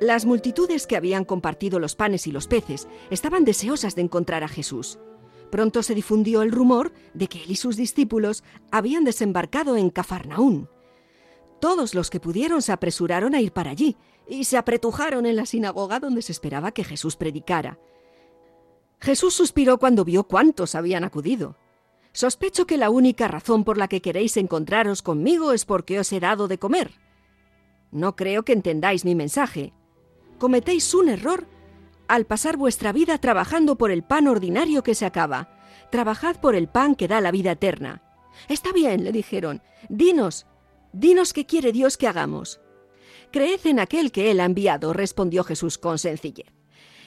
Las multitudes que habían compartido los panes y los peces estaban deseosas de encontrar a Jesús. Pronto se difundió el rumor de que él y sus discípulos habían desembarcado en Cafarnaún. Todos los que pudieron se apresuraron a ir para allí y se apretujaron en la sinagoga donde se esperaba que Jesús predicara. Jesús suspiró cuando vio cuántos habían acudido. Sospecho que la única razón por la que queréis encontraros conmigo es porque os he dado de comer. No creo que entendáis mi mensaje cometéis un error al pasar vuestra vida trabajando por el pan ordinario que se acaba. Trabajad por el pan que da la vida eterna. Está bien, le dijeron. Dinos, dinos qué quiere Dios que hagamos. Creed en aquel que Él ha enviado, respondió Jesús con sencillez.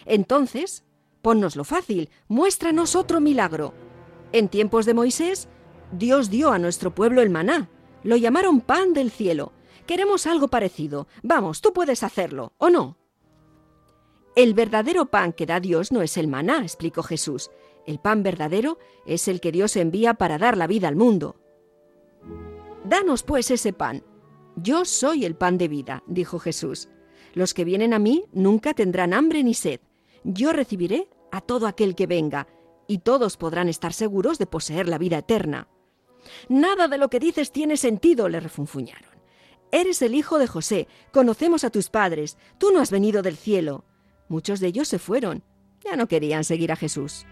Entonces, ponnoslo fácil, muéstranos otro milagro. En tiempos de Moisés, Dios dio a nuestro pueblo el maná. Lo llamaron pan del cielo. Queremos algo parecido. Vamos, tú puedes hacerlo, ¿o no? El verdadero pan que da Dios no es el maná, explicó Jesús. El pan verdadero es el que Dios envía para dar la vida al mundo. Danos pues ese pan. Yo soy el pan de vida, dijo Jesús. Los que vienen a mí nunca tendrán hambre ni sed. Yo recibiré a todo aquel que venga, y todos podrán estar seguros de poseer la vida eterna. Nada de lo que dices tiene sentido, le refunfuñaron. Eres el hijo de José, conocemos a tus padres, tú no has venido del cielo. Muchos de ellos se fueron, ya no querían seguir a Jesús.